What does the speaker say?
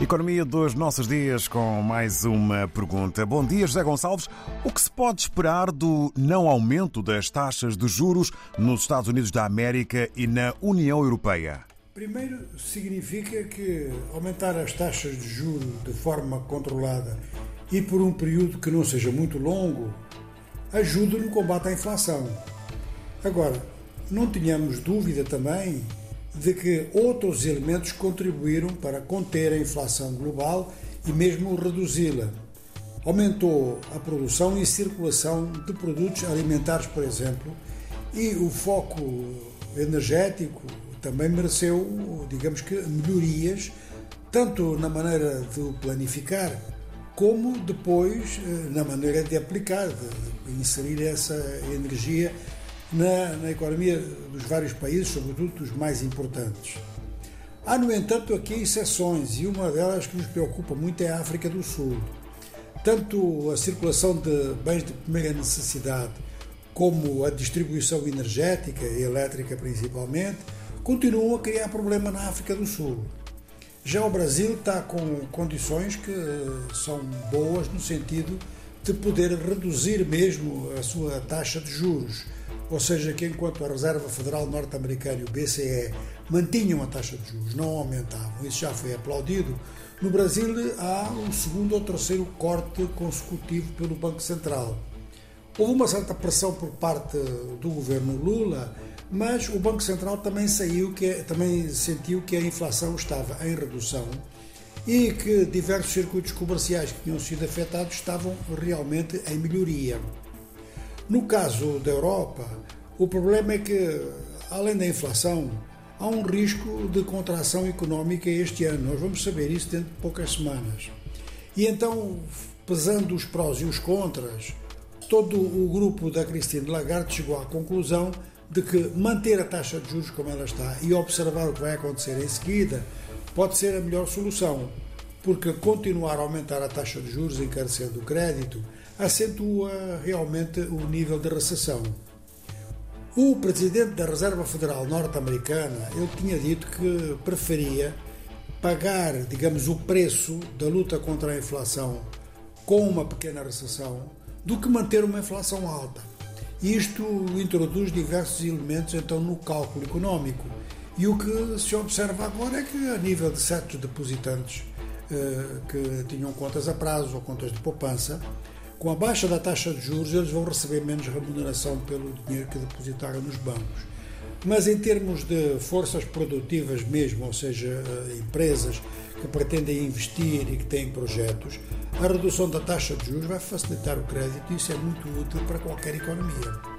Economia dos nossos dias com mais uma pergunta. Bom dia, José Gonçalves. O que se pode esperar do não aumento das taxas de juros nos Estados Unidos da América e na União Europeia? Primeiro, significa que aumentar as taxas de juros de forma controlada e por um período que não seja muito longo ajuda no combate à inflação. Agora, não tenhamos dúvida também de que outros elementos contribuíram para conter a inflação global e mesmo reduzi-la. Aumentou a produção e circulação de produtos alimentares, por exemplo, e o foco energético também mereceu, digamos que, melhorias, tanto na maneira de planificar, como depois eh, na maneira de aplicar, de inserir essa energia na, na economia dos vários países, sobretudo dos mais importantes. Há, no entanto, aqui exceções e uma delas que nos preocupa muito é a África do Sul. Tanto a circulação de bens de primeira necessidade como a distribuição energética e elétrica principalmente continuam a criar problema na África do Sul. Já o Brasil está com condições que são boas no sentido de poder reduzir mesmo a sua taxa de juros ou seja, que enquanto a Reserva Federal Norte-Americana e o BCE mantinham a taxa de juros, não aumentavam, isso já foi aplaudido, no Brasil há um segundo ou terceiro corte consecutivo pelo Banco Central. Houve uma certa pressão por parte do governo Lula, mas o Banco Central também saiu que também sentiu que a inflação estava em redução e que diversos circuitos comerciais que tinham sido afetados estavam realmente em melhoria. No caso da Europa, o problema é que, além da inflação, há um risco de contração económica este ano. Nós vamos saber isso dentro de poucas semanas. E então, pesando os prós e os contras, todo o grupo da Christine Lagarde chegou à conclusão de que manter a taxa de juros como ela está e observar o que vai acontecer em seguida pode ser a melhor solução porque continuar a aumentar a taxa de juros encarecendo o crédito acentua realmente o nível de recessão. O presidente da Reserva Federal norte-americana ele tinha dito que preferia pagar, digamos, o preço da luta contra a inflação com uma pequena recessão do que manter uma inflação alta. Isto introduz diversos elementos então no cálculo económico. E o que se observa agora é que a nível de certos depositantes que tinham contas a prazo ou contas de poupança, com a baixa da taxa de juros, eles vão receber menos remuneração pelo dinheiro que depositaram nos bancos. Mas em termos de forças produtivas mesmo, ou seja, eh, empresas que pretendem investir e que têm projetos, a redução da taxa de juros vai facilitar o crédito e isso é muito útil para qualquer economia.